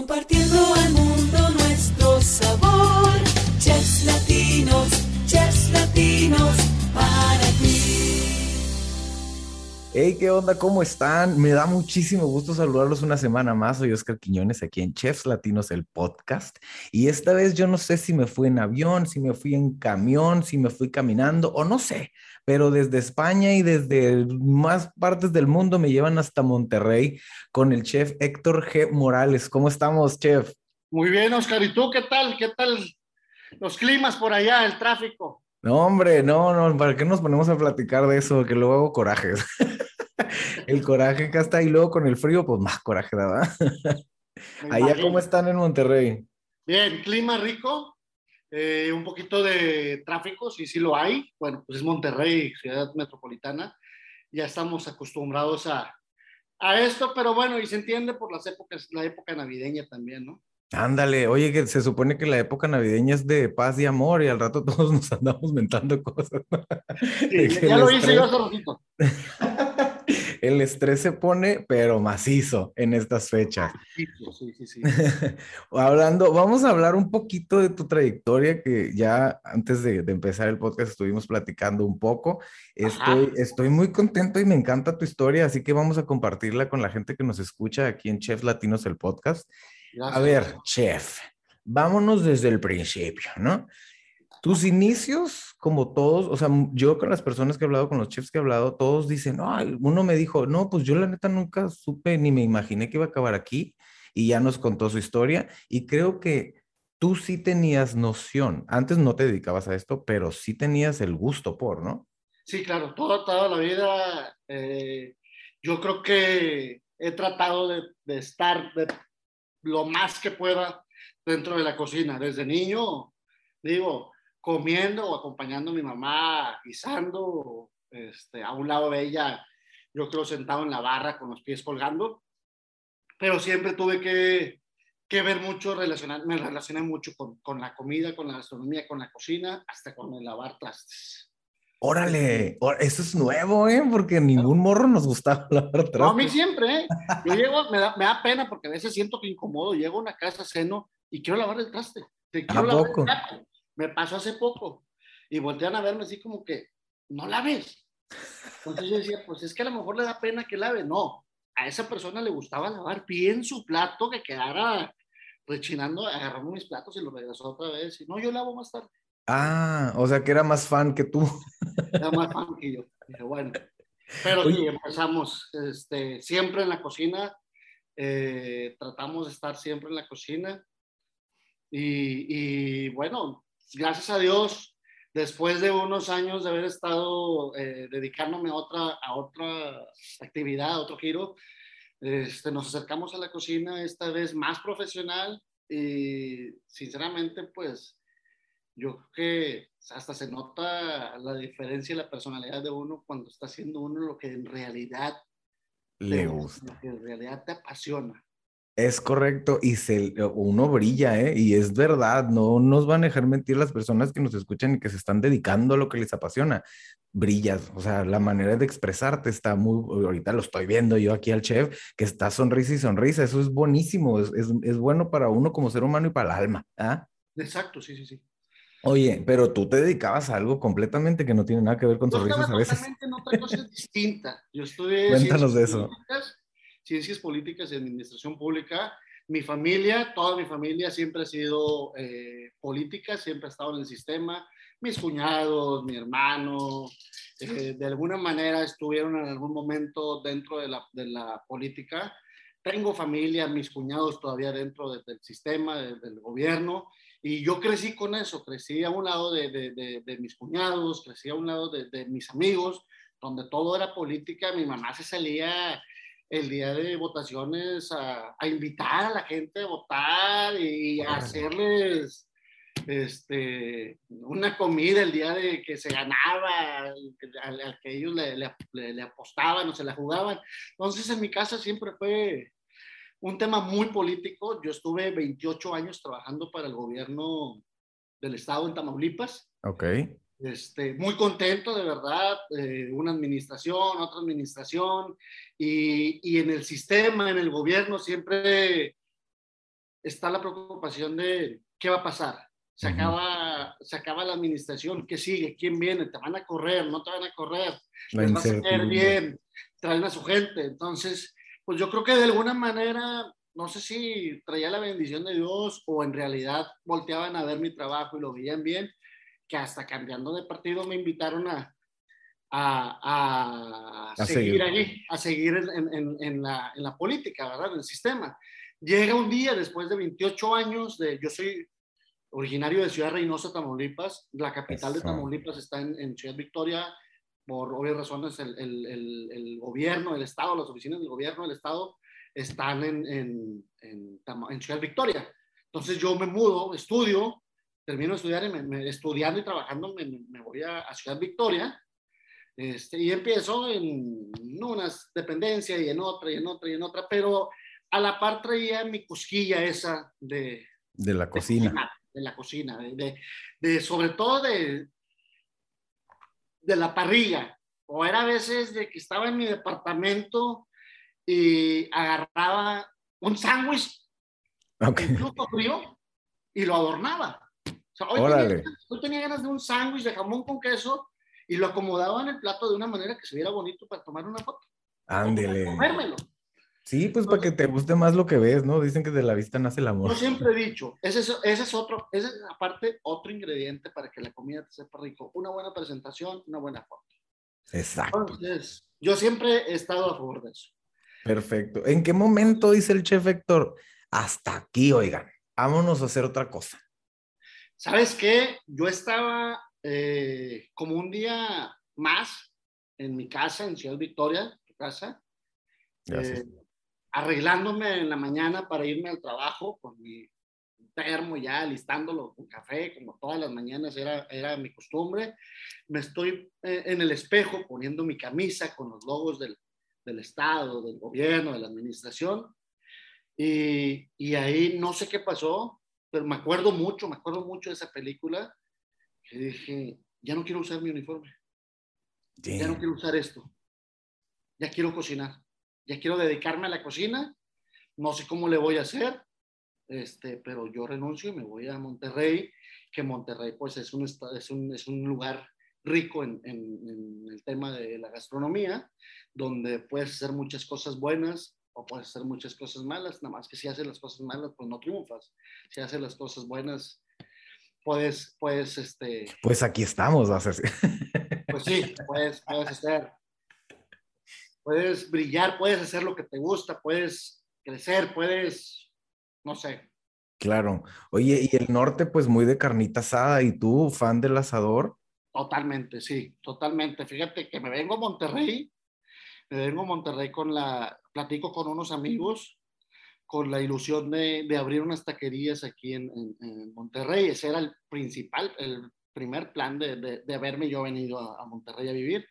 Compartiendo al mundo nuestro sabor. Chefs latinos, chefs latinos, para ti. Hey, ¿qué onda? ¿Cómo están? Me da muchísimo gusto saludarlos una semana más. Soy Oscar Quiñones aquí en Chefs Latinos, el podcast. Y esta vez yo no sé si me fui en avión, si me fui en camión, si me fui caminando o no sé, pero desde España y desde más partes del mundo me llevan hasta Monterrey con el chef Héctor G. Morales. ¿Cómo estamos, chef? Muy bien, Oscar. ¿Y tú qué tal? ¿Qué tal los climas por allá, el tráfico? No, hombre, no, no, ¿para qué nos ponemos a platicar de eso? Que luego hago corajes. el coraje que está ahí luego con el frío, pues más coraje, ¿verdad? Allá. ¿cómo están en Monterrey? Bien, clima rico, eh, un poquito de tráfico, sí, sí lo hay. Bueno, pues es Monterrey, ciudad metropolitana. Ya estamos acostumbrados a, a esto, pero bueno, y se entiende por las épocas, la época navideña también, ¿no? Ándale, oye, que se supone que la época navideña es de paz y amor y al rato todos nos andamos mentando cosas. Sí, ya lo hice yo hace ratito. El estrés se pone, pero macizo en estas fechas. Sí, sí, sí. Hablando, vamos a hablar un poquito de tu trayectoria, que ya antes de, de empezar el podcast estuvimos platicando un poco. Estoy, estoy muy contento y me encanta tu historia, así que vamos a compartirla con la gente que nos escucha aquí en Chef Latinos, el podcast. Gracias. A ver, chef, vámonos desde el principio, ¿no? Tus inicios, como todos, o sea, yo con las personas que he hablado, con los chefs que he hablado, todos dicen, "Ay", uno me dijo, no, pues yo la neta nunca supe ni me imaginé que iba a acabar aquí y ya nos contó su historia y creo que tú sí tenías noción, antes no te dedicabas a esto, pero sí tenías el gusto por, ¿no? Sí, claro, toda, toda la vida eh, yo creo que he tratado de, de estar de lo más que pueda dentro de la cocina. Desde niño, digo, comiendo o acompañando a mi mamá, guisando, este, a un lado de ella, yo creo sentado en la barra con los pies colgando, pero siempre tuve que, que ver mucho, relacionar, me relacioné mucho con, con la comida, con la gastronomía, con la cocina, hasta con el lavar trastes. Órale, eso es nuevo, ¿eh? Porque ningún morro nos gustaba lavar No, a mí trastes. siempre, ¿eh? Yo llego, me da, me da pena porque a veces siento que incomodo. Llego a una casa, ceno y quiero lavar el traste. Te quiero lavar poco? el plato. Me pasó hace poco. Y voltean a verme así como que, no laves. Entonces yo decía, pues es que a lo mejor le da pena que lave. No, a esa persona le gustaba lavar bien su plato, que quedara rechinando, agarramos mis platos y lo regresó otra vez. Y no, yo lavo más tarde. Ah, o sea que era más fan que tú. Era más fan que yo. Dije, bueno. Pero sí, empezamos este, siempre en la cocina. eh, tratamos de estar siempre en la cocina. Y, y, bueno, gracias a Dios, después de unos años de haber estado eh, dedicándome a otra, a otra actividad, a otro giro, este, nos acercamos a la cocina esta vez más profesional y sinceramente pues yo creo que hasta se nota la diferencia y la personalidad de uno cuando está haciendo uno lo que en realidad Le gusta. lo que en realidad te apasiona. Es correcto, y se, uno brilla, ¿eh? Y es verdad, no nos van a dejar mentir las personas que nos escuchan y que se están dedicando a lo que les apasiona. Brillas, o sea, la manera de expresarte está muy, ahorita lo estoy viendo yo aquí al chef, que está sonrisa y sonrisa, eso es buenísimo, es, es, es bueno para uno como ser humano y para el alma, ¿ah? Exacto, sí, sí, sí. Oye, pero tú te dedicabas a algo completamente que no tiene nada que ver con sonrisas a veces. totalmente en otra cosa distinta. Yo estudié Cuéntanos de eso. Ciencias políticas y administración pública. Mi familia, toda mi familia siempre ha sido eh, política, siempre ha estado en el sistema. Mis cuñados, mi hermano, eh, de alguna manera estuvieron en algún momento dentro de la, de la política. Tengo familia, mis cuñados todavía dentro de- del sistema, de- del gobierno. Y yo crecí con eso, crecí a un lado de, de- mis cuñados, crecí a un lado de mis amigos, donde todo era política. Mi mamá se salía el día de votaciones a, a invitar a la gente a votar y a hacerles este, una comida el día de que se ganaba, al, al que ellos le- le apostaban o se la jugaban. Entonces en mi casa siempre fue un tema muy político. Yo estuve 28 años trabajando para el gobierno del estado en Tamaulipas. Ok. Este, muy contento, de verdad, eh, una administración, otra administración, y, y en el sistema, en el gobierno, siempre está la preocupación de qué va a pasar. Se, acaba, se acaba la administración, ¿qué sigue? ¿Quién viene? ¿Te van a correr? ¿No te van a correr? La les va a caer bien, traen a su gente. Entonces, pues yo creo que de alguna manera, no sé si traía la bendición de Dios o en realidad volteaban a ver mi trabajo y lo veían bien, que hasta cambiando de partido me invitaron a, a, a A seguir seguir. allí, a seguir en, en- en la, en la política, ¿verdad? En el sistema. Llega un día después de 28 años, de, yo soy originario de Ciudad Reynosa, Tamaulipas, la capital de. Tamaulipas está en, Ciudad Victoria, por obvias razones el, el, el, el gobierno, el Estado, las oficinas del gobierno del Estado están en, en Ciudad Victoria. Entonces yo me mudo, estudio, termino de estudiar, y me, me- estudiando y trabajando, me, me- voy a, a Ciudad Victoria este, y empiezo en una dependencia y en otra y en otra y en otra, pero a la par traía mi cosquilla esa de, De la de cocina. cocinar, de la cocina, de, de- de- sobre todo de, de la parrilla. O era a veces de que estaba en mi departamento y agarraba un sándwich, Ok. incluso frío, y lo adornaba. Sea, hoy, tenía, hoy tenía ganas de un sándwich de jamón con queso y lo acomodaba en el plato de una manera que se viera bonito para tomar una foto. Ándele. Comérmelo. Sí, pues para que te guste más lo que ves, ¿no? Dicen que de la vista nace el amor. Yo siempre he dicho, ese es, ese es otro, ese es aparte otro ingrediente para que la comida te sepa rico. Una buena presentación, una buena foto. Exacto. Entonces, yo siempre he estado a favor de eso. Perfecto. ¿En qué momento dice el chef Héctor? Hasta aquí, oigan. Vámonos a hacer otra cosa. ¿Sabes qué? Yo estaba eh, como un día más en mi casa, en Ciudad Victoria, tu casa, eh, arreglándome en la mañana para irme al trabajo con mi termo ya, listándolo con café, como todas las mañanas era, era mi costumbre. Me estoy eh, en el espejo poniendo mi camisa con los logos del, del Estado, del gobierno, de la administración. Y, y ahí no sé qué pasó, pero me acuerdo mucho, me acuerdo mucho de esa película, que dije, ya no quiero usar mi uniforme ya no quiero usar esto. Ya quiero cocinar. Ya quiero dedicarme a la cocina. No sé cómo le voy a hacer, este, pero yo renuncio y me voy a Monterrey, que Monterrey pues es un, es un, es un lugar rico en, en- en el tema de la gastronomía, donde puedes hacer muchas cosas buenas o puedes hacer muchas cosas malas, nada más que si haces las cosas malas, pues no triunfas. Si haces las cosas buenas, puedes, puedes, este, Pues aquí estamos, a pues sí, puedes, puedes hacer. Puedes brillar, puedes hacer lo que te gusta, puedes crecer, puedes, no sé. Claro. Oye, y el norte, pues muy de carnita asada. ¿Y tú, fan del asador? Totalmente, sí, totalmente. Fíjate que me vengo a Monterrey, me vengo a Monterrey con la, platico con unos amigos, con la ilusión de, de abrir unas taquerías aquí en, en- en Monterrey. Ese era el principal, el primer plan de, de, de haberme yo venido a- a Monterrey a vivir.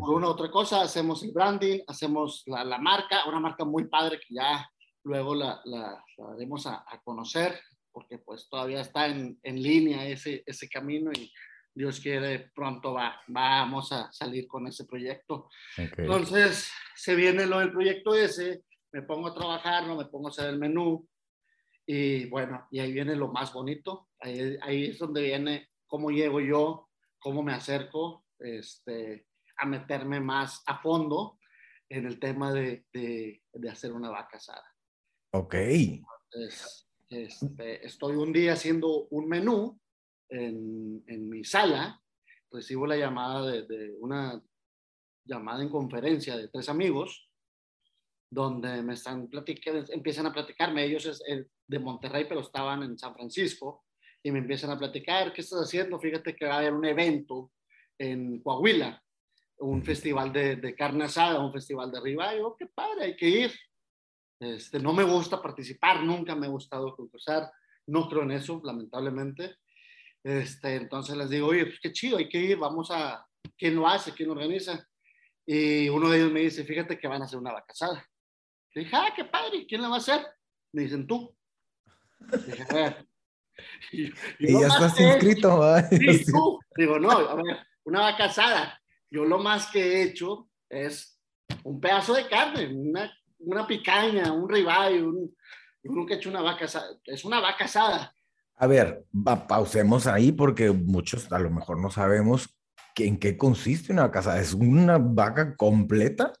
Por una u otra cosa, hacemos el branding, hacemos la, la marca, una marca muy padre que ya luego la, la, la daremos a, a conocer, porque pues todavía está en, en línea ese, ese camino y Dios quiere pronto va, vamos a salir con ese proyecto. Ok. Entonces se viene lo del proyecto ese, me pongo a trabajar, no me pongo a hacer el menú y bueno, y ahí viene lo más bonito, ahí, ahí es donde viene cómo llego yo, cómo me acerco este, a meterme más a fondo en el tema de, de, de hacer una vaca asada. Ok. Entonces, este, estoy un día haciendo un menú en, en mi sala, recibo la llamada de, de una llamada en conferencia de tres amigos, donde me están platicando, empiezan a platicarme, ellos es eh, de Monterrey, pero estaban en San Francisco, y me empiezan a platicar, ¿qué estás haciendo? Fíjate que va a haber un evento en Coahuila, un festival de, de carne asada, un festival de ribeye, oh, qué padre, hay que ir. Este, no me gusta participar, nunca me ha gustado concursar, no creo en eso, lamentablemente. Este, entonces les digo, oye, pues qué chido, hay que ir, vamos a, ¿quién lo hace? ¿Quién lo organiza? Y uno de ellos me dice, fíjate que van a hacer una vacasada. Le dije, ah, qué padre, ¿quién la va a hacer? Me dicen, tú. Dije, a ver. Y, ya estás que inscrito. Sí, tú. Digo, no, a ver, una vaca asada. Yo lo más que he hecho es un pedazo de carne, una, una picaña, un ribeye, un, Yo nunca he hecho una vaca asada. Es una vaca asada. A ver, pausemos ahí porque muchos a lo mejor no sabemos que- en qué consiste una vaca asada. ¿Es una vaca completa?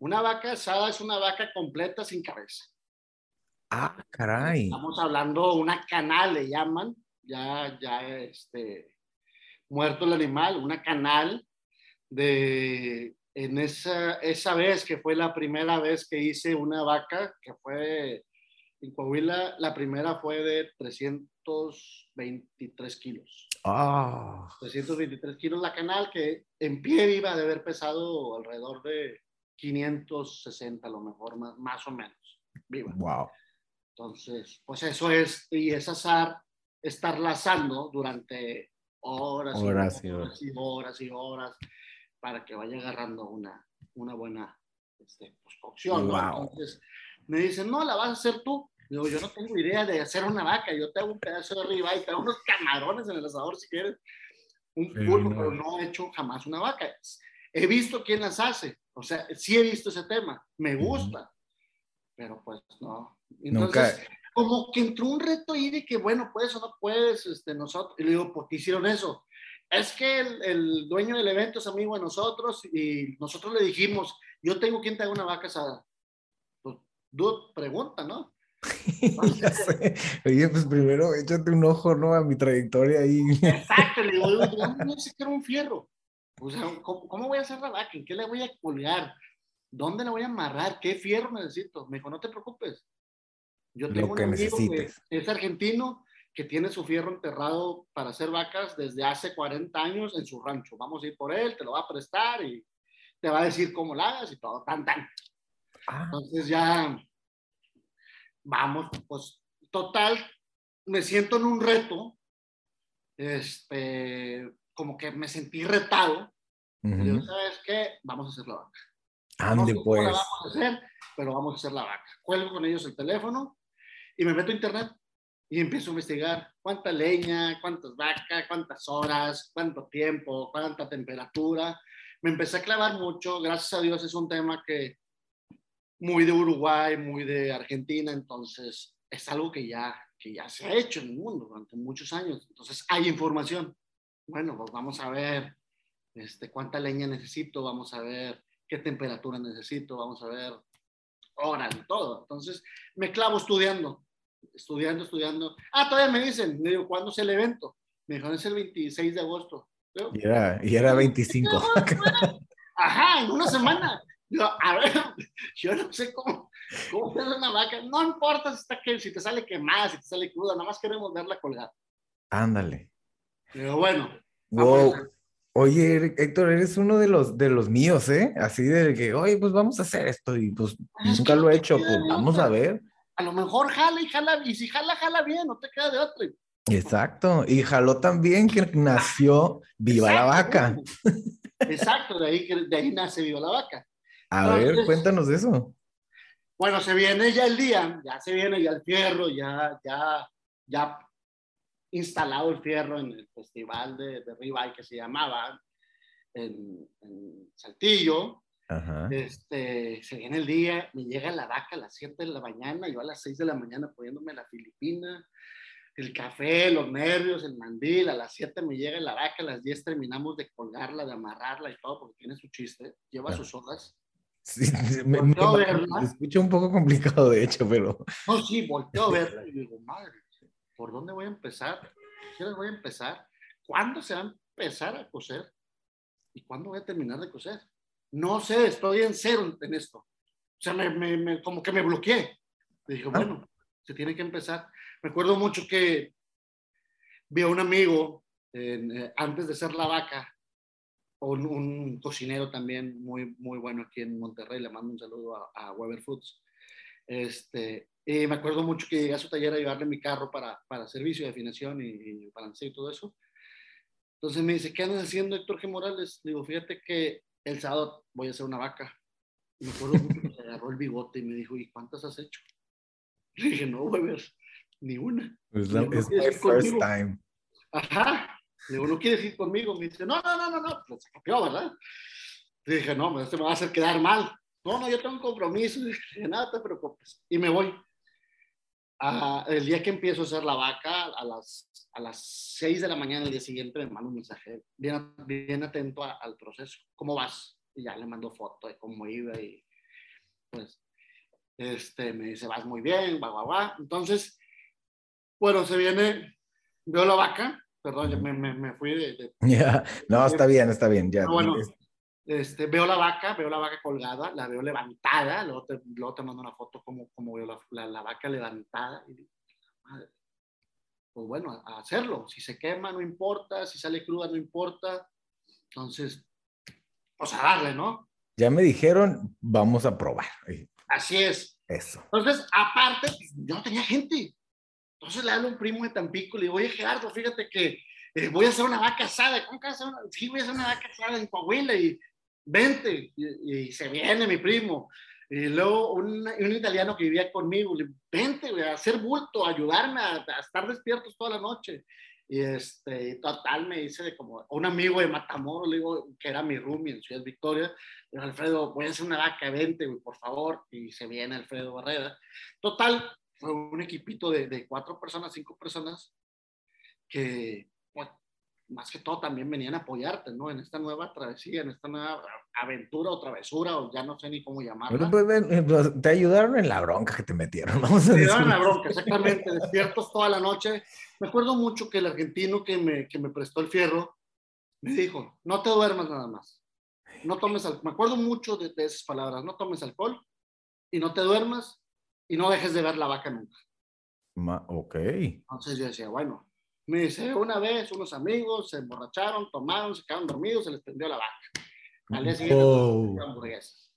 Una vaca asada es una vaca completa sin cabeza. Ah, caray. Estamos hablando una canal, le llaman, ya, ya, este, muerto el animal, una canal de, en esa, esa vez que fue la primera vez que hice una vaca, que fue en Coahuila, la primera fue de 323 kilos. Ah, 323 kilos la canal, que en pie iba de haber pesado alrededor de 560 a lo mejor, más, más o menos, viva. wow. Entonces, pues eso es, y es azar estar lazando durante horas, Horas y y horas y horas y horas para que vaya agarrando una, una buena este, pues, cocción. ¿no? Wow. Entonces, me dicen, no, la vas a hacer tú. Digo, yo no tengo idea de hacer una vaca, yo te hago un pedazo de ribeye, te hago unos camarones en el asador si quieres, un pulpo, no. pero no he hecho jamás una vaca. He visto quién las hace, o sea, sí he visto ese tema, me gusta, pero pues no. Nunca. Entonces, como que entró un reto ahí de que, bueno, puedes o no puedes, este, nosotros, y le digo, ¿por qué hicieron eso? Es que el, el dueño del evento es amigo de nosotros y nosotros le dijimos, yo tengo quien te haga una vaca asada. Pues, dude, pregunta, ¿no? ya sé. Oye, pues primero échate un ojo, ¿no? A mi trayectoria ahí. Exacto, le digo, no sé qué era un fierro. O sea, ¿cómo, cómo voy a hacer la vaca? ¿En qué le voy a colgar? ¿Dónde la voy a amarrar? ¿Qué fierro necesito? Me dijo, no te preocupes. Yo tengo un que amigo que necesites. es argentino que tiene su fierro enterrado para hacer vacas desde hace 40 años en su rancho. Vamos a ir por él, te lo va a prestar y te va a decir cómo la hagas y todo, tan, tan. Ah, Entonces ya, vamos, pues total, me siento en un reto, este, como que me sentí retado. Y digo, ujú. ¿sabes qué? Vamos a hacer la vaca. No Ande sé cómo la pues. vamos a hacer, pero vamos a hacer la vaca. Cuelgo con ellos el teléfono y me meto a internet y empiezo a investigar cuánta leña, cuántas vacas, cuántas horas, cuánto tiempo, cuánta temperatura. Me empecé a clavar mucho, gracias a Dios es un tema que muy de Uruguay, muy de Argentina, entonces es algo que ya, que ya se ha hecho en el mundo durante muchos años. Entonces hay información. Bueno, pues vamos a ver este, cuánta leña necesito, vamos a ver qué temperatura necesito, vamos a ver horas y todo. Entonces me clavo estudiando, estudiando, estudiando. Ah, todavía me dicen, me digo, ¿cuándo es el evento? Me dijeron, es el 26 de agosto. Y era, y era 25. Ajá, en una semana. Yo, a ver, yo no sé cómo, cómo hacer una vaca. No importa si, está que, si te sale quemada, si te sale cruda, nada más queremos verla colgada. Ándale. Digo, bueno, Wow. Oye, Héctor, eres uno de los de los míos, ¿eh? Así de que, oye, pues vamos a hacer esto y pues Es nunca lo he hecho, pues vamos a ver. a lo mejor jala y jala, y si jala, jala bien, no te queda de otra. Exacto. Y jaló también que nació Viva la Vaca. Exacto, de ahí, de ahí nace Viva la Vaca. A ver, cuéntanos de eso. Bueno, se viene ya el día, ya se viene ya el fierro, ya, ya, ya instalado el fierro en el festival de, de ribeye que se llamaba en, en Saltillo. Ajá. Este, se viene el día, me llega la vaca a las 7 de la mañana, yo a las 6 de la mañana poniéndome la filipina, el café, los nervios, el mandil, a las 7 me llega la vaca, a las 10 terminamos de colgarla, de amarrarla y todo, porque tiene su chiste, lleva sus horas. Sí, me, me a verla. se escucha un poco complicado, de hecho, pero No, sí, volteo a verla y digo, madre, ¿por dónde voy a empezar? ¿Qué voy a empezar? ¿Cuándo se va a empezar a coser? ¿Y cuándo voy a terminar de coser? No sé, estoy en cero en esto. O sea, me, me- me- como que me bloqueé. Y dije, Ah. bueno, se tiene que empezar. Me acuerdo mucho que vi a un amigo en, eh, antes de ser la vaca, un, un cocinero también muy, muy bueno aquí en Monterrey, le mando un saludo a, a Weber Foods. Este, y me acuerdo mucho que llegué a su taller a llevarle mi carro para, para servicio de afinación y, y balanceo y todo eso. Entonces me dice, ¿qué andas haciendo, Héctor G. Morales? Le digo, fíjate que el sábado voy a hacer una vaca. Y me acuerdo mucho que se agarró el bigote y me dijo, ¿y cuántas has hecho? Le dije, no, Weber, ni una. es, la- Yo no es ir first time. Ajá. Le digo, ¿no quieres ir conmigo? Me dice, no, no, no, no, no. Pues copió, ¿verdad? Le dije, no, este me va a hacer quedar mal. No, no, yo tengo un compromiso. Le dije, nada te preocupes. Y me voy. Ah, el día que empiezo a hacer la vaca, a las, a las 6 de la mañana del día siguiente me manda un mensaje, bien, bien atento a- al proceso, ¿cómo vas? Y ya le mando foto de cómo iba y pues este, me dice, vas muy bien, va, va, va. Entonces, bueno, se viene, veo la vaca, perdón, me, me, me fui de, de- Ya, No, está bien, está bien. Ya. Ah, bueno. Es- este, veo la vaca, veo la vaca colgada, la veo levantada, luego te, luego te mando una foto como, como veo la, la, la vaca levantada. Y madre, pues bueno, a, a hacerlo. Si se quema, no importa, si sale cruda, no importa. Entonces, pues a darle, ¿no? Ya me dijeron, vamos a probar. Así es. Eso. Entonces, aparte, pues, yo no tenía gente. Entonces le hablo a un primo de Tampico le digo, oye Gerardo, fíjate que eh, voy a hacer una vaca asada. ¿Cómo que vas a hacer una? Sí, voy a hacer una vaca asada en Coahuila y vente. Y, y se viene mi primo. Y luego un, un italiano que vivía conmigo, le digo, vente, güey, a hacer bulto, ayudarme a, a estar despiertos toda la noche. Y este, total, me dice de como un amigo de Matamoros, le digo, que era mi roomie en Ciudad Victoria, digo, Alfredo, voy a hacer una vaca, vente, por favor. Y se viene Alfredo Barrera. Total, fue un equipito de, de cuatro personas, cinco personas, que, pues, más que todo también venían a apoyarte, ¿no? En esta nueva travesía, en esta nueva aventura o travesura, o ya no sé ni cómo llamarla. Bueno, pues, eh, pues, te ayudaron en la bronca que te metieron. Vamos a Me decir. daban la bronca, exactamente, despiertos toda la noche. Me acuerdo mucho que el argentino que me, que me prestó el fierro me dijo, no te duermas nada más. No tomes alcohol. Me acuerdo mucho de, de esas palabras, no tomes alcohol y no te duermas y no dejes de ver la vaca nunca. Ma- ok. Entonces yo decía, bueno, me dice, una vez unos amigos se emborracharon, tomaron, se quedaron dormidos, se les prendió la vaca. Al día siguiente, Wow. hamburguesas.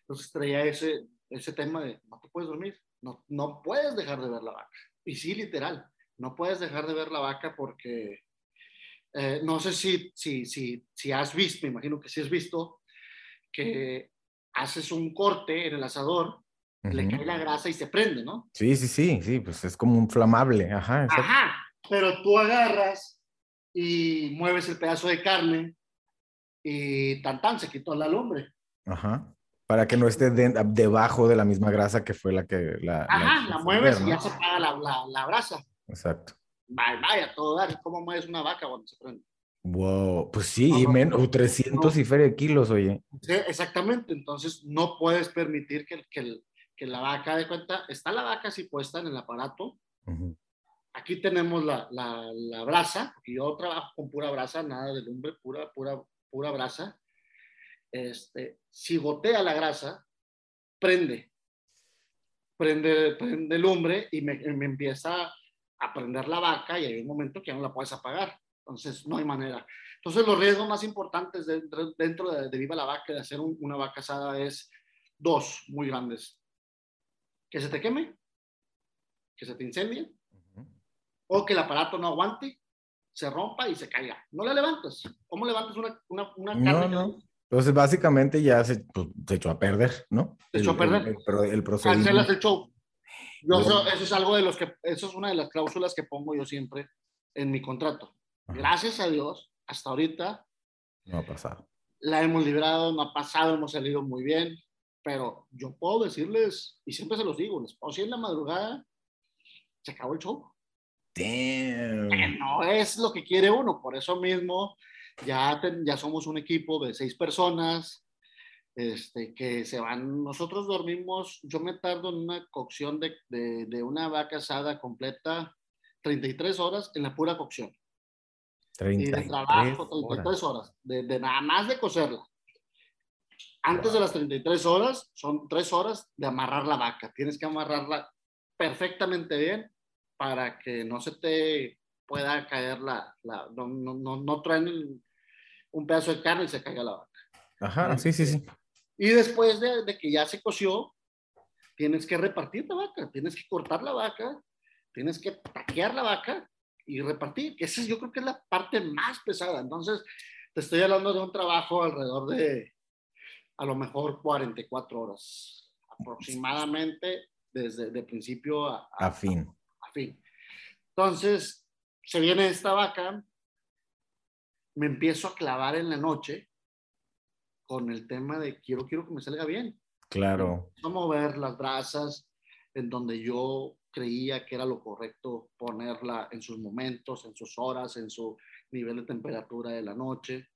Entonces traía ese, ese tema de, no te puedes dormir, no, no puedes dejar de ver la vaca. Y sí, literal, no puedes dejar de ver la vaca porque eh, no sé si, si, si, si has visto, me imagino que sí has visto, que haces un corte en el asador, le cae la grasa y se prende, ¿no? Sí, sí, sí, sí, pues es como un flamable. Ajá, exacto. Ajá, pero tú agarras y mueves el pedazo de carne y tan tan se quitó la lumbre. Ajá. Para que no esté de- debajo de la misma grasa que fue la que la. Ajá, la mueves ver, y ya se apaga la, la, la brasa. Exacto. Vaya, vaya, todo dar. ¿Cómo mueves una vaca cuando se prende? Wow, pues sí, No, y no, men- no, uh, 300 no. y feria de kilos, oye. Exactamente. Entonces no puedes permitir que, que, el- que la vaca de cuenta. Está la vaca así puesta en el aparato. Aquí tenemos la, la, la brasa, porque yo trabajo con pura brasa, nada de lumbre, pura, pura, pura brasa. Este, si gotea la grasa, prende. Prende, prende lumbre y me, me empieza a prender la vaca y hay un momento que ya no la puedes apagar. Entonces, no hay manera. Entonces, los riesgos más importantes dentro, dentro de, de Viva la Vaca, de hacer un- una vaca asada, es dos muy grandes. Que se te queme, que se te incendie, Ujú. o que el aparato no aguante, se rompa y se caiga. No la levantas. ¿Cómo levantas una, una, una No, carne? que- no. Entonces, básicamente ya se, pues, se echó a perder, ¿no? Se echó a El- perder. El, el pro- el Cancelas el show. Yo, eso, eso es algo de los que, eso es una de las cláusulas que pongo yo siempre en mi contrato. Ajá. Gracias a Dios, hasta ahorita No ha pasado. la hemos librado, no ha pasado, hemos salido muy bien, pero yo puedo decirles, y siempre se los digo, les puedo decir en la madrugada, se acabó el show. Damn. No es lo que quiere uno, por eso mismo ya, ten- ya somos un equipo de seis personas, este, que se van, nosotros dormimos, yo me tardo en una cocción de, de, de una vaca asada completa 33 horas en la pura cocción. Y 33 de trabajo, horas. 33 horas, de, de nada más de cocerla. Antes de las 33 horas, son 3 horas de amarrar la vaca. Tienes que amarrarla perfectamente bien para que no se te pueda caer la, la no, no, no, no traen el- un pedazo de carne y se caiga la vaca. Ajá, sí, sí, sí. Y después de, de que ya se coció, tienes que repartir la vaca, tienes que cortar la vaca, tienes que taquear la vaca y repartir, que esa es- yo creo que es la parte más pesada. Entonces, te estoy hablando de un trabajo alrededor de a lo mejor 44 horas aproximadamente desde de principio a, a- A fin. a fin. Entonces, se viene esta vaca, me empiezo a clavar en la noche con el tema de quiero, quiero que me salga bien. Claro. A mover las brasas en donde yo creía que era lo correcto ponerla en sus momentos, en sus horas, en su nivel de temperatura de la noche.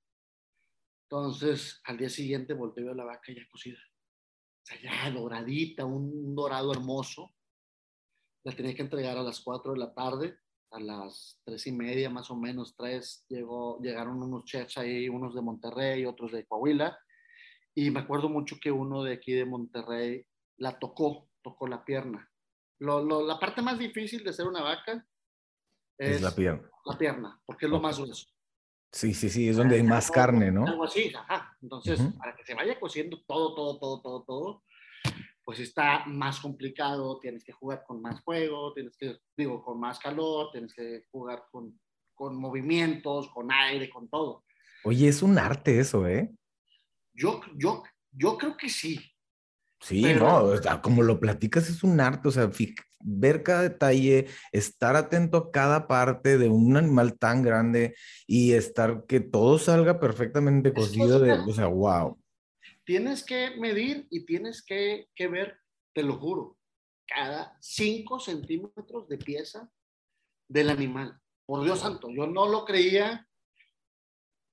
Entonces, al día siguiente volteé a la vaca ya cocida. O sea, ya doradita, un dorado hermoso. La tenía que entregar a las 4 de la tarde. A las tres y media, más o menos, tres, llegó, llegaron unos chefs ahí, unos de Monterrey, otros de Coahuila. Y me acuerdo mucho que uno de aquí de Monterrey la tocó, tocó la pierna. Lo, lo, la parte más difícil de ser una vaca Es la pierna. la pierna, porque es lo más grueso. Sí, sí, sí, es donde hay más carne, ¿no? Algo así, ajá. Entonces, Ujú. para que se vaya cociendo todo, todo, todo, todo, todo, pues está más complicado, tienes que jugar con más fuego, tienes que, digo, con más calor, tienes que jugar con, con movimientos, con aire, con todo. Oye, es un arte eso, ¿eh? Yo, yo, yo creo que sí. Sí, Pero- no, o sea, como lo platicas es un arte, o sea, ver cada detalle, estar atento a cada parte de un animal tan grande y estar que todo salga perfectamente cocido de, o sea, wow. Tienes que medir y tienes que, que ver, te lo juro, cada 5 centímetros de pieza del animal. Por Dios santo, yo no lo creía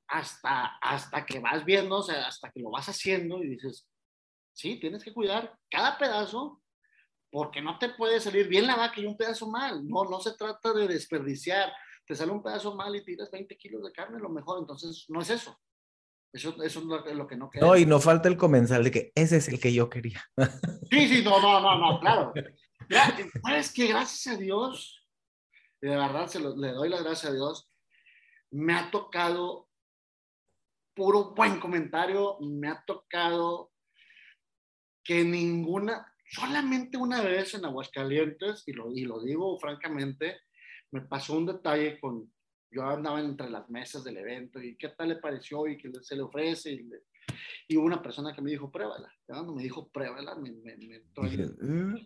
hasta, hasta que vas viendo, o sea, hasta que lo vas haciendo y dices, sí, tienes que cuidar cada pedazo porque no te puede salir bien la vaca y un pedazo mal. No, no se trata de desperdiciar. Te sale un pedazo mal y tiras 20 kilos de carne, lo mejor. Entonces, no es eso. Eso, eso es lo, que- lo que no queda. No, y no falta el comensal de que ese es el que yo quería. Sí, sí, no, no, no, no, claro. Ya, ¿Sabes que Gracias a Dios, de verdad se lo- le doy las gracias a Dios, me ha tocado puro buen comentario, me ha tocado que ninguna, solamente una vez en Aguascalientes, y lo, y lo digo francamente, me pasó un detalle con, yo andaba entre las mesas del evento y qué tal le pareció y qué se le ofrece y, le- y hubo una persona que me dijo, pruébala. Cuando me dijo, pruébala, me, me, me entró el- "Uh".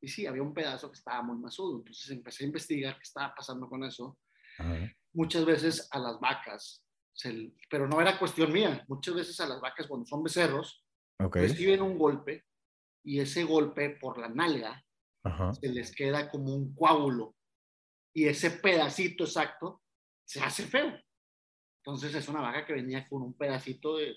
y sí, había un pedazo que estaba muy masudo. Entonces empecé a investigar qué estaba pasando con eso. Ajá. Muchas veces a las vacas, se- pero no era cuestión mía, muchas veces a las vacas cuando son becerros, Ok. reciben un golpe y ese golpe por la nalga Ajá. se les queda como un coágulo y ese pedacito exacto se hace feo. Entonces es una vaca que venía con un pedacito de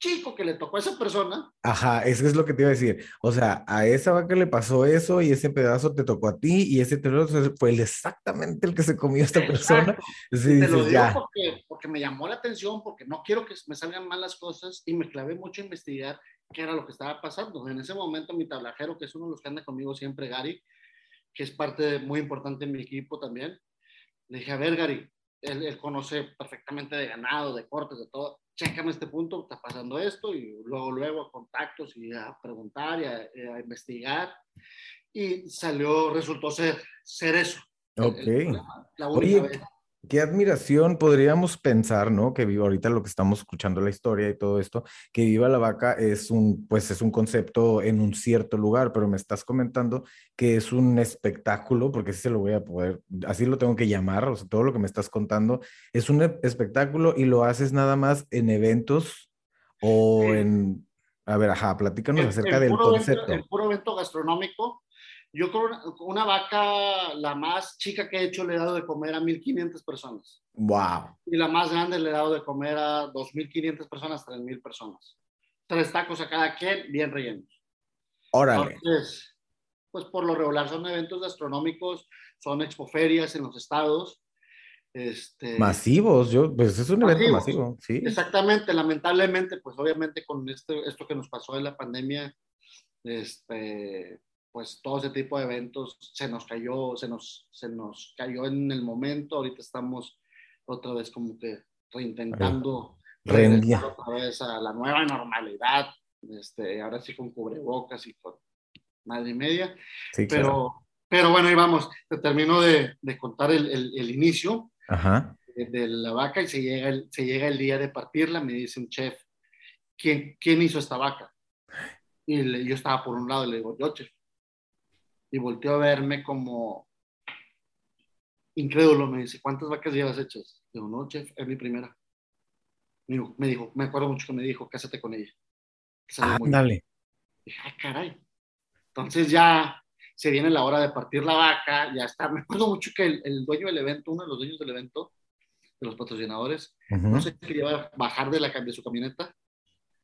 chico que le tocó a esa persona Ajá, eso es lo que te iba a decir. O sea, a esa vaca le pasó eso y ese pedazo te tocó a ti y ese pedazo fue exactamente el que se comió esta persona. Exacto. Sí, Te lo digo ya. porque, porque me llamó la atención, porque no quiero que me salgan mal las cosas y me clavé mucho a investigar qué era lo que estaba pasando. En ese momento mi tablajero, que es uno de los que anda conmigo siempre, Gary, que es parte muy importante en mi equipo también, le dije, a ver, Gary, él, él conoce perfectamente de ganado, de cortes, de todo, chécame este punto, está pasando esto, y luego, luego a contactos y a preguntar y a, a investigar. Y salió, resultó ser, ser eso. el- el Ok. problema. La única Oye, vez. Qué admiración podríamos pensar, ¿no? Que viva ahorita lo que estamos escuchando la historia y todo esto, que viva la vaca es un, pues es un concepto en un cierto lugar, pero me estás comentando que es un espectáculo, porque así se lo voy a poder, así lo tengo que llamar, o sea, todo lo que me estás contando es un e- espectáculo y lo haces nada más en eventos o Sí. en, a ver, ajá, platícanos el- acerca el del puro evento- concepto. el puro evento gastronómico. Yo creo una, una vaca, la más chica que he hecho, le he dado de comer a 1.500 personas. Wow. Y la más grande le he dado de comer a 2.500 personas, 3.000 personas. Tres tacos a cada quien, bien rellenos. Órale. Entonces, pues por lo regular son eventos gastronómicos, son expoferias en los estados. Este, Masivos, yo, pues es un evento Masivos. masivo, sí. Exactamente, lamentablemente, pues obviamente con este, esto que nos pasó en la pandemia, este, pues todo ese tipo de eventos se nos cayó, se nos, se nos cayó en el momento, ahorita estamos otra vez como que reintentando otra vez a la nueva normalidad, este, ahora sí con cubrebocas y con madre y media, Sí, claro. pero, pero bueno, ahí vamos, te termino de, de contar el, el, el inicio Ajá. de, de la vaca y se llega, el, se llega el día de partirla, me dice un chef, ¿quién, quién hizo esta vaca? Y le- yo estaba por un lado y le digo, yo, chef. Y volteó a verme como incrédulo, me dice, ¿cuántas vacas llevas hechas? Digo, no, chef, es mi primera. Me dijo, me, dijo, me acuerdo mucho que me dijo, cásate con ella. Ándale. Dije, ah, caray. Entonces ya, se viene la hora de partir la vaca, ya está. Me acuerdo mucho que el, el dueño del evento, uno de los dueños del evento, de los patrocinadores, Ujú. no se quería bajar de, la, de su camioneta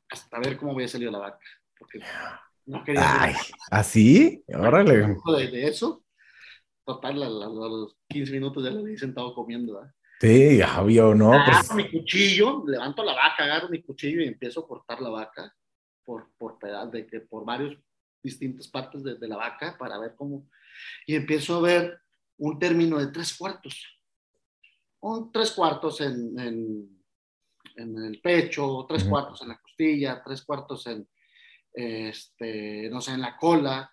hasta ver cómo había salido la vaca. Porque no quería Ay, ¿así? Órale. de, de eso. Total, a, a- a los 15 minutos ya lo había sentado comiendo. ¿verdad? Sí, obvio, ¿no? Pues, agarro mi cuchillo, levanto la vaca, agarro mi cuchillo y empiezo a cortar la vaca por, por de que por varios distintas partes de, de la vaca para ver cómo. Y empiezo a ver un término de tres cuartos. Un tres cuartos en, en, en el pecho, tres cuartos en la costilla, tres cuartos en, este, no sé, en la cola.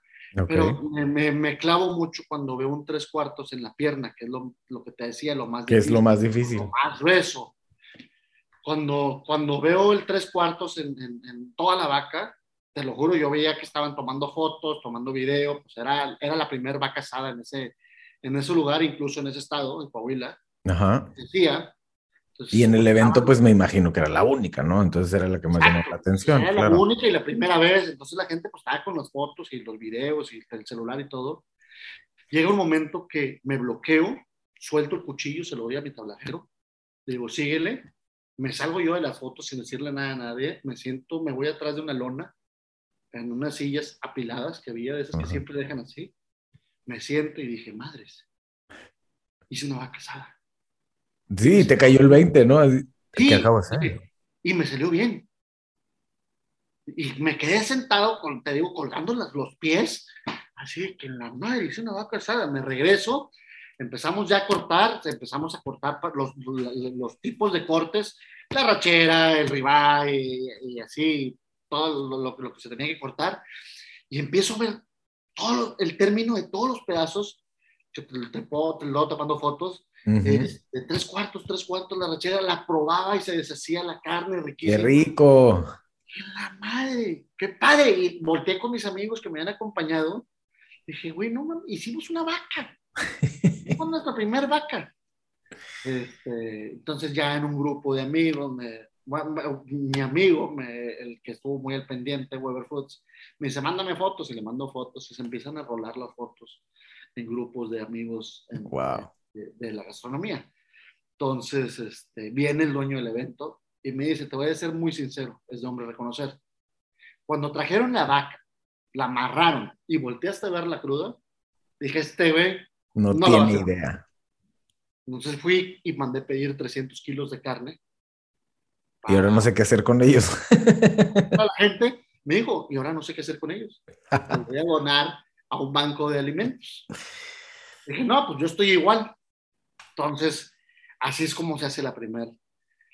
Pero me, me- me clavo mucho cuando veo un tres cuartos en la pierna, que es lo, lo que te decía, lo más ¿Qué es lo más difícil? lo más grueso. Cuando, cuando veo el tres cuartos en, en- en toda la vaca, te lo juro, yo veía que estaban tomando fotos, tomando video, pues era, era la primera vaca asada en ese, en ese lugar, incluso en ese estado, en Coahuila, Ajá. decía. Entonces, Y en el evento, pues me imagino que era la única, ¿no? Entonces era la que más llamó la atención, Era la claro. única y la primera vez, entonces la gente pues estaba con las fotos y los videos y el celular y todo. Llega un momento que me bloqueo, suelto el cuchillo, se lo doy a mi tablajero, le digo, síguele, me salgo yo de las fotos sin decirle nada a nadie, me siento, me voy atrás de una lona, en unas sillas apiladas que había, de esas que Ajá. siempre dejan así, me siento y dije, madres, hice una vaca asada. Sí, te cayó el 20, ¿no? Sí, ¿Qué acabo de hacer? y me salió bien. Y me quedé sentado, con, te digo, colgando las- los pies, así que en la madre hice una vaca asada. Me regreso, empezamos ya a cortar, empezamos a cortar los, los, los tipos de cortes, la rachera, el ribeye y, y así, todo lo, lo- lo que se tenía que cortar. Y empiezo a ver todo el término de todos los pedazos, que te, te puedo, te lo voy tapando es de tres cuartos, tres cuartos, la rachera la probaba y se deshacía la carne ¡Qué riquísima. rico! La madre, qué padre. Y volteé con mis amigos que me habían acompañado. Dije, güey, no mames, hicimos una vaca. Fue nuestra primer vaca. Este, entonces ya en un grupo de amigos, me- mi amigo, me- el que estuvo muy al pendiente, Weber Foods, me dice, mándame fotos y le mando fotos y se empiezan a rolar las fotos en grupos de amigos en- Wow. De, de la gastronomía. Entonces, este, viene el dueño del evento y me dice, te voy a ser muy sincero, es de hombre reconocer. Cuando trajeron la vaca, la amarraron y volteaste a ver la cruda, dije, este güey, No, No tiene idea. entonces fui y mandé pedir 300 kilos de carne. Y ahora no sé qué hacer con ellos. La gente me dijo, y ahora no sé qué hacer con ellos. Los voy a donar a un banco de alimentos. Dije, no, pues yo estoy igual. Entonces, así es como se hace la primer,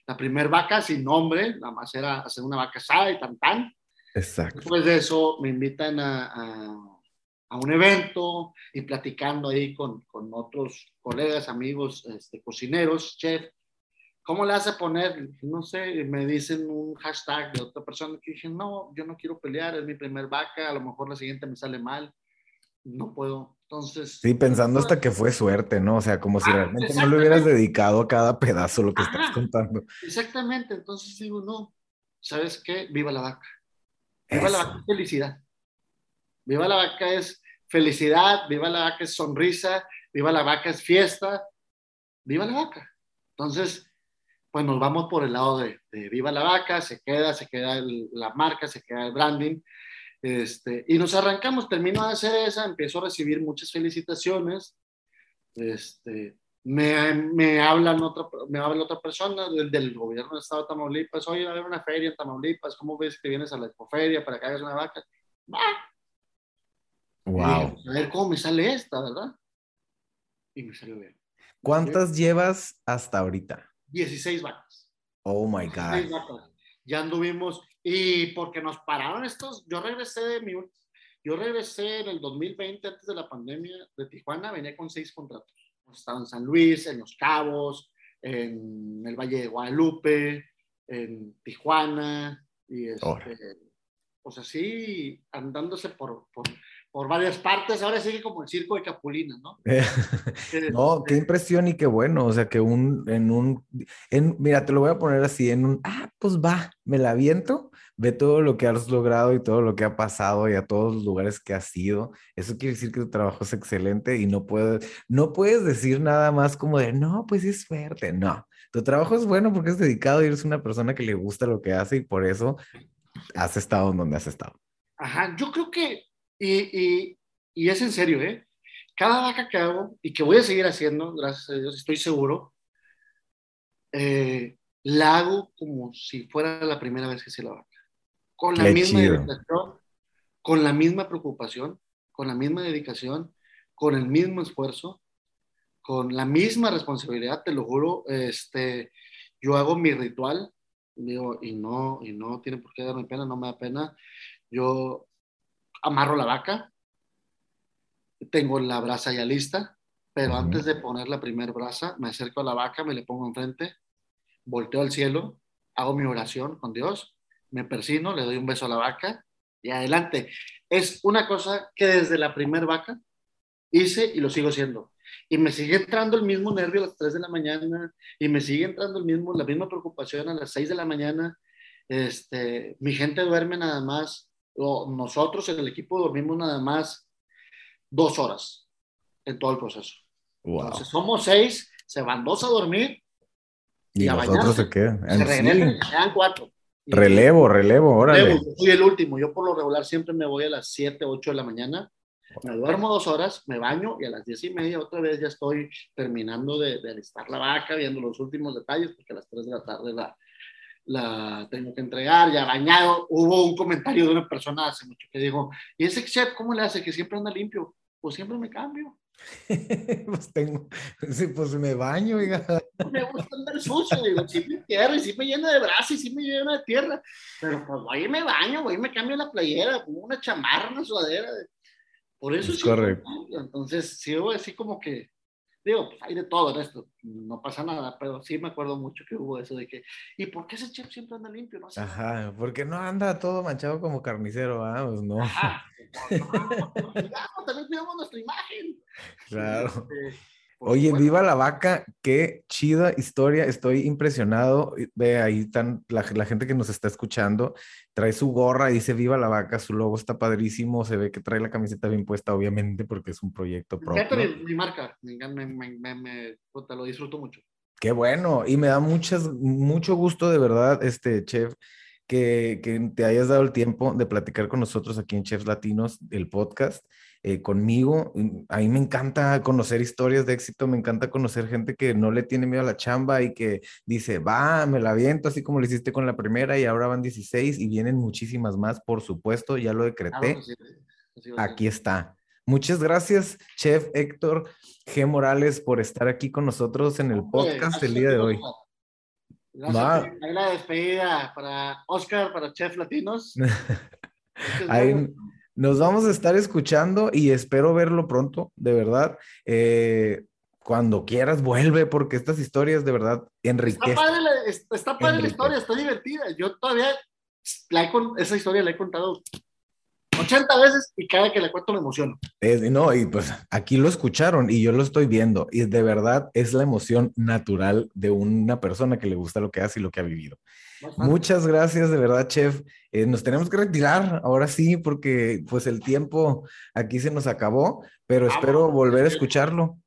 la primer vaca sin nombre, nada más era hacer una vaca asada y tan tan. Exacto. Después de eso me invitan a, a- a un evento y platicando ahí con, con otros colegas, amigos, este, cocineros, chef. ¿Cómo le hace poner? No sé, me dicen un hashtag de otra persona que dije, no, yo no quiero pelear, es mi primer vaca, a lo mejor la siguiente me sale mal, no puedo. Entonces, Sí, pensando hasta que fue suerte, ¿no? O sea, como si Ah, realmente no le hubieras dedicado a cada pedazo lo que estás Ajá. contando. exactamente, entonces digo, no, ¿sabes qué? Viva la vaca. Viva la vaca es felicidad. Viva la vaca es felicidad, viva la vaca es sonrisa, viva la vaca es fiesta, viva la vaca. Entonces, pues nos vamos por el lado de, de viva la vaca, se queda, se queda el- la marca, se queda el branding, este, y nos arrancamos, termino de hacer esa, empiezo a recibir muchas felicitaciones, este, me, me hablan otra, me habla otra persona del, del gobierno del estado de Tamaulipas, oye, va a haber una feria en Tamaulipas, ¿cómo ves que vienes a la expoferia para que hagas una vaca? Dije, Wow. "Pues, a ver cómo me sale esta, ¿verdad? Y me salió bien. ¿Cuántas llevas hasta ahorita? 16 vacas. Oh my 16 God. vacas. Ya anduvimos, y porque nos pararon estos, yo regresé de mi, yo regresé en el 2020, antes de la pandemia de Tijuana, venía con seis contratos. Estaba en San Luis, en Los Cabos, en el Valle de Guadalupe, en Tijuana, y este, Órale. pues así andándose por, por, por varias partes. Ahora sigue como el circo de Capulina, ¿no? no, qué impresión y qué bueno. O sea, que un, en un, en, mira, te lo voy a poner así, en un, ah, pues va, me la aviento, ve todo lo que has logrado y todo lo que ha pasado y a todos los lugares que has ido. Eso quiere decir que tu trabajo es excelente y no puedes, no puedes decir nada más como de, no, pues es fuerte. No, tu trabajo es bueno porque es dedicado y eres una persona que le gusta lo que hace y por eso has estado en donde has estado. Ajá, yo creo que y, y, es en serio, ¿eh? Cada vaca que hago y que voy a seguir haciendo, gracias a Dios, estoy seguro, eh, la hago como si fuera la primera vez que se la vaca. Con la misma dedicación, con la misma preocupación, con la misma dedicación, con el mismo esfuerzo, con la misma responsabilidad, te lo juro. Este, yo hago mi ritual, digo, y no, y no tiene por qué darme pena, no me da pena. Yo amarro la vaca, tengo la brasa ya lista, pero antes de poner la primera brasa, me acerco a la vaca, me le pongo enfrente, volteo al cielo, hago mi oración con Dios, me persino, le doy un beso a la vaca y adelante. Es una cosa que desde la primera vaca hice y lo sigo haciendo. Y me sigue entrando el mismo nervio a las 3 de la mañana y me sigue entrando el mismo, la misma preocupación a las 6 de la mañana. Este, mi gente duerme nada más nosotros en el equipo dormimos nada más dos horas en todo el proceso. Entonces somos seis, se van dos a dormir. Y, los otros se quedan. Se regresan, se quedan cuatro. Relevo, relevo, órale. yo soy el último. Yo por lo regular siempre me voy a las 7, 8 de la mañana. Me duermo dos horas, me baño y a las diez y media otra vez ya estoy terminando de, de alistar la vaca, viendo los últimos detalles, porque a las 3 de la tarde la, la tengo que entregar, ya bañado. Hubo un comentario de una persona hace mucho que dijo, ¿y ese chef cómo le hace que siempre anda limpio? Pues siempre me cambio. pues tengo, sí, pues me baño, oiga. Me gusta andar sucio, digo, sí me tierra, y sí me llena de brazos, y sí me llena de tierra, pero pues voy y me baño, voy y me cambio la playera, pongo una chamarra, una sudadera, por eso es sí. Correcto. Entonces, sí, así como que Digo, pues hay de todo en esto, no pasa nada, pero sí me acuerdo mucho que hubo eso de que, ¿y por qué ese chef siempre anda limpio? No Ajá, porque no anda todo manchado como carnicero, ¿ah? Pues no. Ajá, también cuidamos nuestra imagen. Claro. Este, Oye, viva la vaca, qué chida historia, estoy impresionado. Ve ahí están la, gente que nos está escuchando, trae su gorra, dice viva la vaca, su logo está padrísimo, se ve que trae la camiseta bien puesta, obviamente, porque es un proyecto propio. Mi, mi marca, me, me, me, lo disfruto mucho. Qué bueno, y me da muchas, mucho gusto de verdad, este chef, que, que te hayas dado el tiempo de platicar con nosotros aquí en Chefs Latinos, el podcast. Eh, conmigo. A mí me encanta conocer historias de éxito, me encanta conocer gente que no le tiene miedo a la chamba y que dice, va, me la aviento, así como lo hiciste con la primera y ahora van 16 y vienen muchísimas más, por supuesto, ya lo decreté. Aquí está. Muchas gracias, Chef Héctor G. Morales, por estar aquí con nosotros en el podcast el día de hoy. Gracias. La despedida para Oscar, para Chef Latinos. Ahí, nos vamos a estar escuchando y espero verlo pronto, de verdad. Eh, cuando quieras, vuelve, porque estas historias de verdad enriquecen. Está padre, la, está padre la historia, está divertida. Yo todavía la esa historia la he contado 80 veces y cada que la cuento me emociono. no, y pues aquí lo escucharon y yo lo estoy viendo y de verdad es la emoción natural de una persona que le gusta lo que hace y lo que ha vivido. Muchas gracias, de verdad, chef. Eh, nos tenemos que retirar ahora sí, porque pues el tiempo aquí se nos acabó, pero espero volver a escucharlo.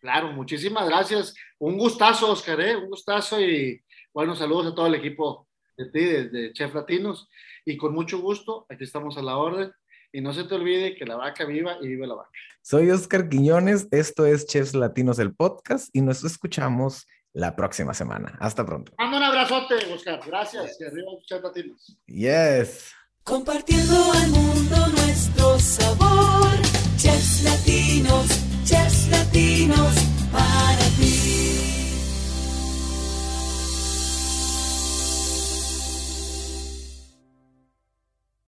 Claro, muchísimas gracias. Un gustazo, Oscar, ¿eh? un gustazo y bueno, saludos a todo el equipo de ti, de, Chef Latinos. Y con mucho gusto, aquí estamos a la orden. Y no se te olvide que la vaca viva y vive la vaca. Soy Oscar Quiñones, esto es Chefs Latinos, el podcast, y nos escuchamos la próxima semana. Hasta pronto. Mando un abrazote, Oscar. Gracias. Y arriba, muchas. Yes. Compartiendo al mundo nuestro sabor. Chefs latinos, chefs latinos para ti.